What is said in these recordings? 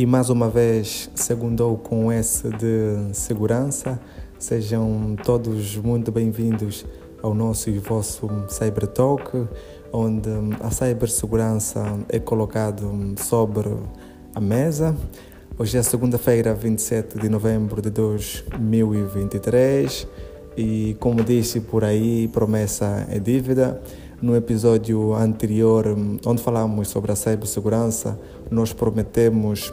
E mais uma vez, segundou com S de segurança. Sejam todos muito bem-vindos ao nosso e vosso Cyber Talk, onde a cibersegurança é colocado sobre a mesa. Hoje é segunda-feira, 27 de novembro de 2023 e, como disse por aí, promessa é dívida. No episódio anterior, onde falamos sobre a cibersegurança, nós prometemos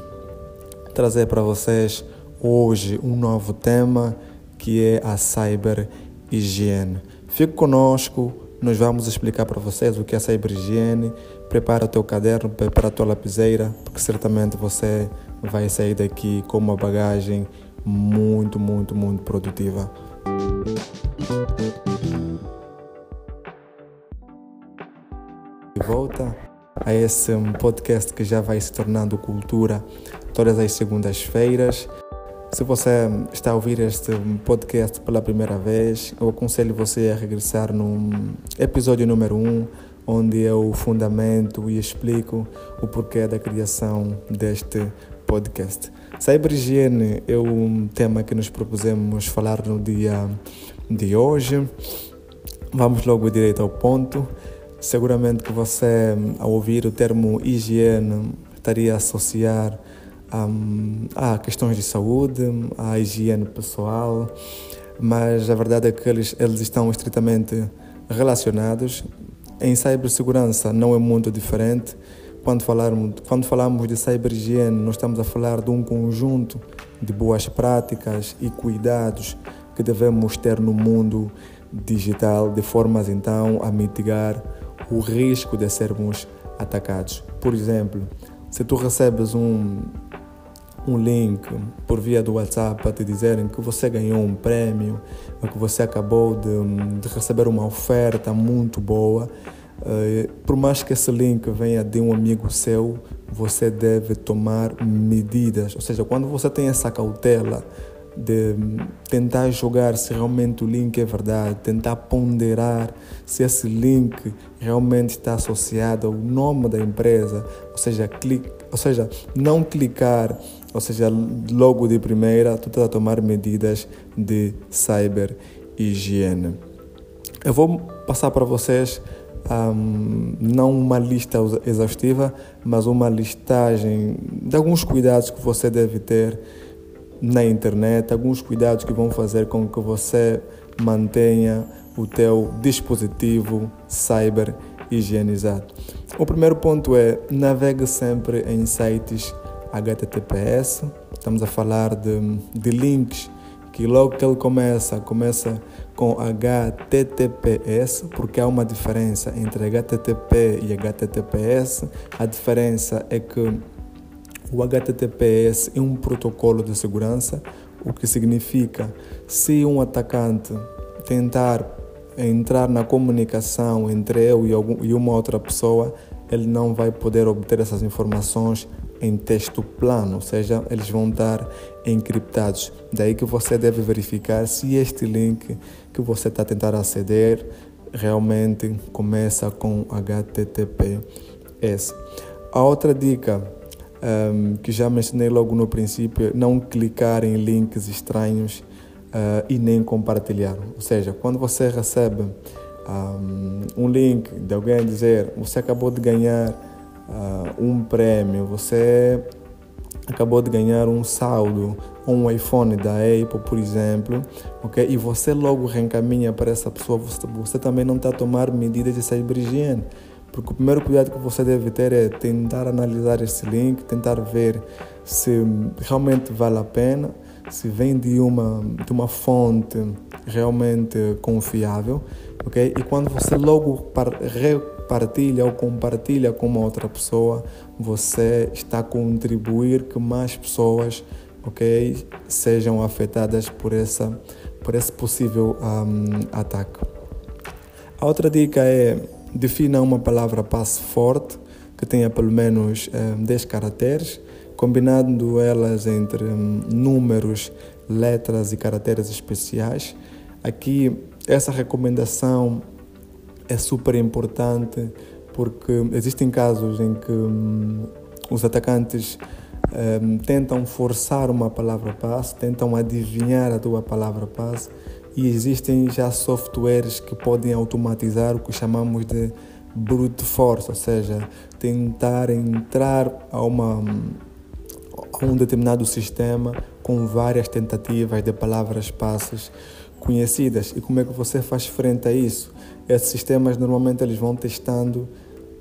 trazer para vocês hoje um novo tema que é a cyber higiene. Fique conosco, nós vamos explicar para vocês o que é cyber higiene. Prepara o teu caderno, prepara a tua lapiseira, porque certamente você vai sair daqui com uma bagagem muito, muito, muito produtiva. De volta a esse podcast que já vai se tornando cultura todas as segundas-feiras. Se você está a ouvir este podcast pela primeira vez, eu aconselho você a regressar no episódio número 1, um, onde eu fundamento e explico o porquê da criação deste podcast. Cyberhigiene é um tema que nos propusemos falar no dia de hoje. Vamos logo direito ao ponto. Seguramente que você, ao ouvir o termo higiene, estaria a associar um, a questões de saúde, a higiene pessoal, mas a verdade é que eles, eles estão estritamente relacionados. Em cibersegurança não é muito diferente. Quando, falarmos, quando falamos de cyberhigiene, nós estamos a falar de um conjunto de boas práticas e cuidados que devemos ter no mundo digital, de formas então a mitigar o risco de sermos atacados. Por exemplo, se tu recebes um, um link por via do WhatsApp para te dizerem que você ganhou um prêmio, que você acabou de, de receber uma oferta muito boa, uh, por mais que esse link venha de um amigo seu, você deve tomar medidas. Ou seja, quando você tem essa cautela de tentar jogar se realmente o link é verdade, tentar ponderar se esse link realmente está associado ao nome da empresa, ou seja, clique, ou seja, não clicar, ou seja, logo de primeira, tu estás a tomar medidas de cyber higiene. Eu vou passar para vocês um, não uma lista exaustiva, mas uma listagem de alguns cuidados que você deve ter na internet, alguns cuidados que vão fazer com que você mantenha o teu dispositivo cyber higienizado. O primeiro ponto é navegue sempre em sites HTTPS. Estamos a falar de, de links que logo que ele começa, começa com HTTPS, porque há uma diferença entre HTTP e HTTPS. A diferença é que o HTTPS é um protocolo de segurança, o que significa se um atacante tentar entrar na comunicação entre eu e uma outra pessoa, ele não vai poder obter essas informações em texto plano, ou seja, eles vão estar encriptados. Daí que você deve verificar se este link que você está tentando aceder realmente começa com HTTPS. A outra dica um, que já mencionei logo no princípio, não clicar em links estranhos uh, e nem compartilhar. Ou seja, quando você recebe um, um link de alguém dizer você acabou de ganhar uh, um prêmio, você acabou de ganhar um saldo, um iPhone da Apple, por exemplo, ok? E você logo reencaminha para essa pessoa, você, você também não está a tomar medidas de cyberhigiene. Porque o primeiro cuidado que você deve ter é tentar analisar esse link, tentar ver se realmente vale a pena, se vem de uma, de uma fonte realmente confiável, ok? E quando você logo repartilha ou compartilha com uma outra pessoa, você está a contribuir que mais pessoas, ok, sejam afetadas por essa por esse possível um, ataque. A outra dica é defina uma palavra passe forte que tenha pelo menos um, 10 caracteres, combinando elas entre um, números, letras e caracteres especiais. Aqui, essa recomendação é super importante porque existem casos em que um, os atacantes um, tentam forçar uma palavra passe, tentam adivinhar a tua palavra passe e existem já softwares que podem automatizar o que chamamos de brute force, ou seja, tentar entrar a, uma, a um determinado sistema com várias tentativas de palavras passes conhecidas. E como é que você faz frente a isso? Esses sistemas normalmente eles vão testando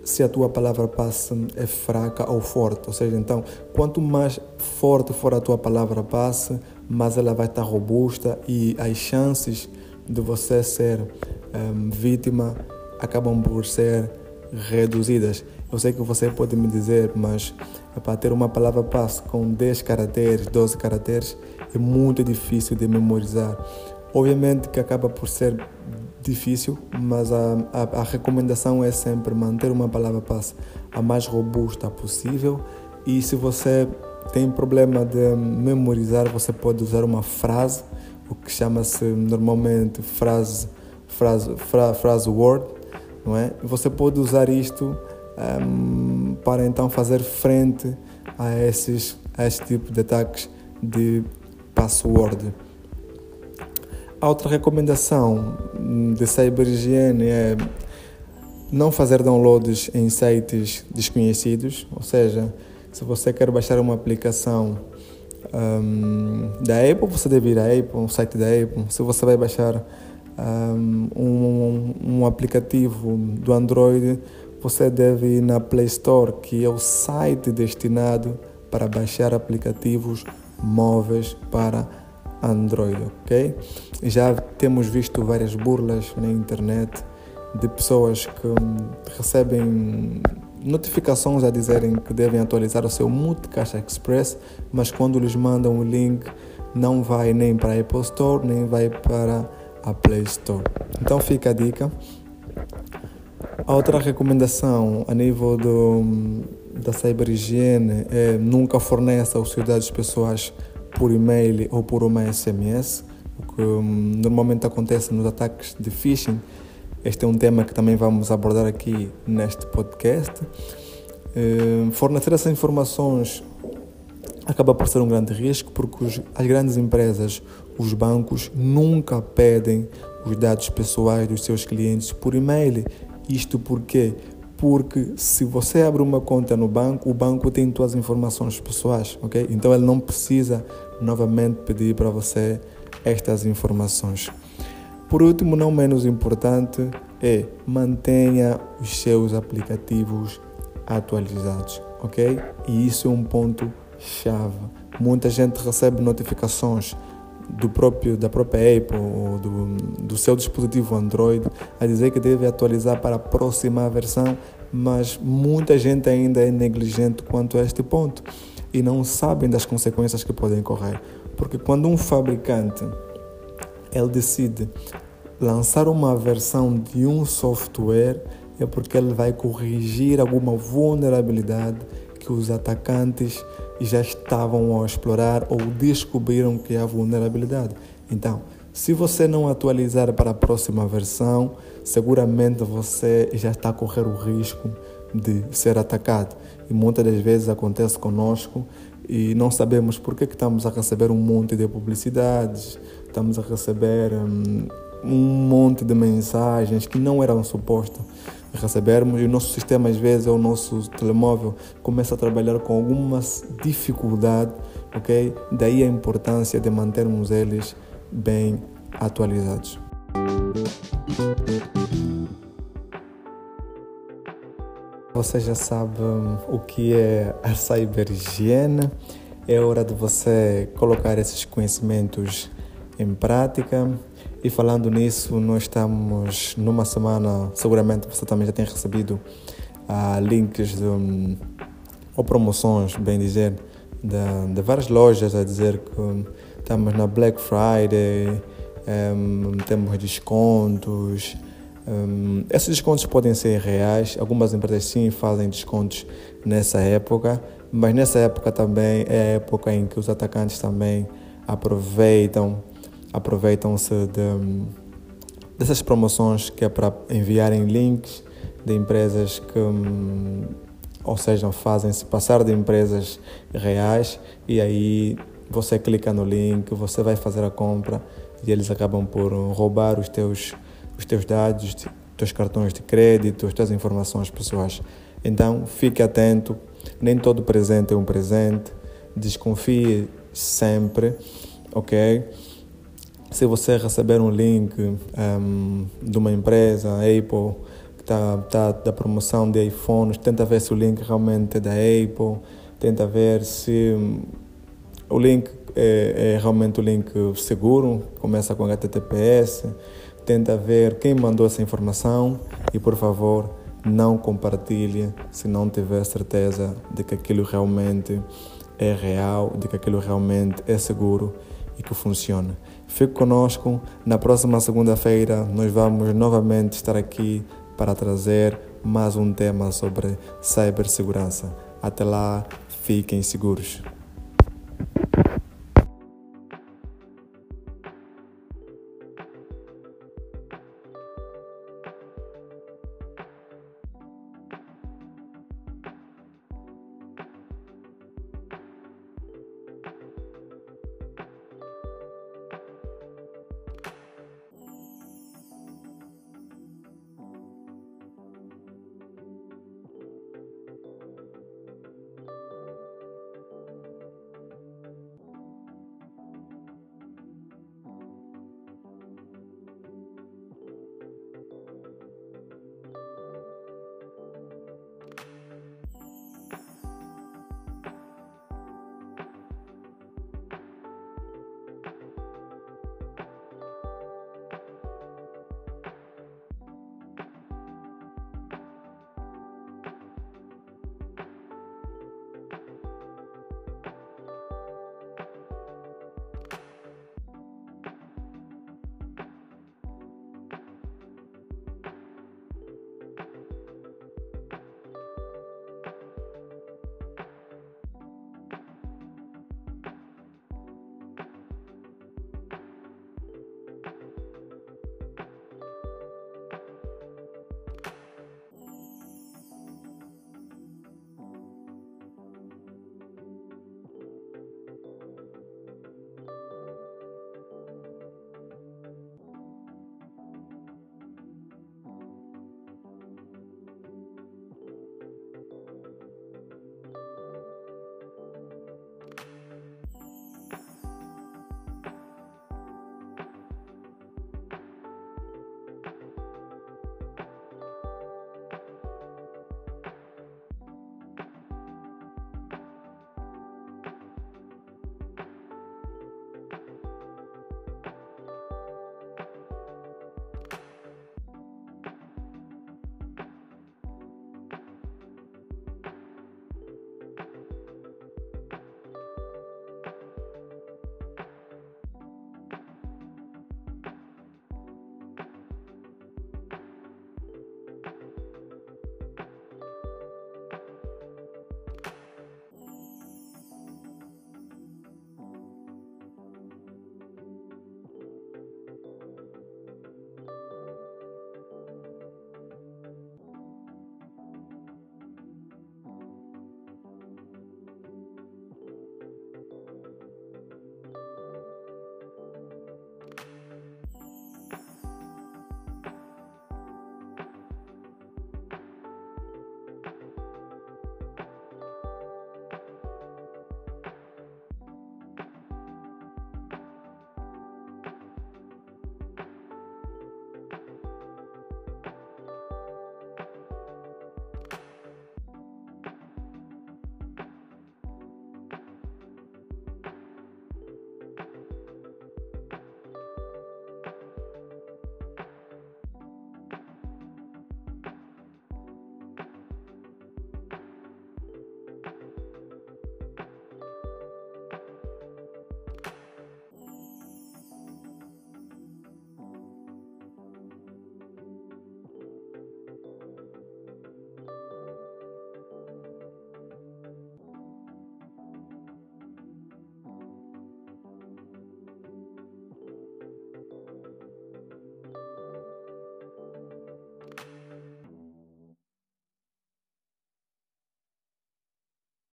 se a tua palavra passe é fraca ou forte. Ou seja, então, quanto mais forte for a tua palavra passe, mais ela vai estar robusta e as chances de você ser um, vítima acabam por ser reduzidas. Eu sei que você pode me dizer, mas para ter uma palavra passe com 10 caracteres, 12 caracteres, é muito difícil de memorizar. Obviamente que acaba por ser difícil, mas a, a, a recomendação é sempre manter uma palavra passe a mais robusta possível. E se você tem problema de memorizar, você pode usar uma frase, o que chama-se normalmente frase, frase, fra, frase word, não é? Você pode usar isto um, para então fazer frente a esses a este tipo de ataques de password. A outra recomendação de cyberhigiene é não fazer downloads em sites desconhecidos, ou seja, se você quer baixar uma aplicação um, da Apple, você deve ir à Apple, um site da Apple. Se você vai baixar um, um, um aplicativo do Android, você deve ir na Play Store, que é o site destinado para baixar aplicativos móveis para Android, ok? Já temos visto várias burlas na internet de pessoas que recebem notificações a dizerem que devem atualizar o seu Multicaixa Express, mas quando lhes mandam o link não vai nem para a Apple Store, nem vai para a Play Store. Então fica a dica. A outra recomendação a nível do, da cyberhigiene é nunca forneça os seus dados pessoais por e-mail ou por uma SMS, o que um, normalmente acontece nos ataques de phishing. Este é um tema que também vamos abordar aqui neste podcast. Uh, fornecer essas informações acaba por ser um grande risco porque as grandes empresas, os bancos, nunca pedem os dados pessoais dos seus clientes por e-mail. Isto porque porque se você abre uma conta no banco, o banco tem todas as informações pessoais, ok? Então ele não precisa novamente pedir para você estas informações. Por último, não menos importante, é mantenha os seus aplicativos atualizados, ok? E isso é um ponto chave. Muita gente recebe notificações do próprio, da própria Apple ou do, do seu dispositivo Android a dizer que deve atualizar para a próxima versão, mas muita gente ainda é negligente quanto a este ponto e não sabem das consequências que podem correr. Porque quando um fabricante ele decide lançar uma versão de um software é porque ele vai corrigir alguma vulnerabilidade que os atacantes já estavam a explorar ou descobriram que há vulnerabilidade. Então, se você não atualizar para a próxima versão, seguramente você já está a correr o risco de ser atacado. E muitas das vezes acontece conosco e não sabemos por que, estamos a receber um monte de publicidades, estamos a receber um, um monte de mensagens que não eram supostas recebermos e o nosso sistema às vezes o nosso telemóvel começa a trabalhar com alguma dificuldade, ok? Daí a importância de mantermos eles bem atualizados. Você já sabe hum, o que é a cyberhigiene. É hora de você colocar esses conhecimentos em prática. E falando nisso, nós estamos numa semana, seguramente você também já tem recebido uh, links de, um, ou promoções, bem dizer, de, de, várias lojas a dizer que um, estamos na Black Friday, um, temos descontos, um, esses descontos podem ser reais, algumas empresas sim fazem descontos nessa época, mas nessa época também é a época em que os atacantes também aproveitam aproveitam-se de, dessas promoções que é para enviarem links de empresas que ou seja, fazem-se passar de empresas reais e aí você clica no link, você vai fazer a compra e eles acabam por roubar os teus, os teus dados, os teus cartões de crédito, as tuas informações pessoais. Então, fique atento, nem todo presente é um presente, desconfie sempre, ok? Se você receber um link um, de uma empresa, Apple, que está tá, da promoção de iPhones, tenta ver se o link realmente é da Apple, tenta ver se hum, o link é, é realmente o link seguro, começa com HTTPS, tenta ver quem mandou essa informação e, por favor, não compartilhe se não tiver certeza de que aquilo realmente é real, de que aquilo realmente é seguro e que funciona. Fique conosco. Na próxima segunda-feira, nós vamos novamente estar aqui para trazer mais um tema sobre cibersegurança. Até lá, fiquem seguros.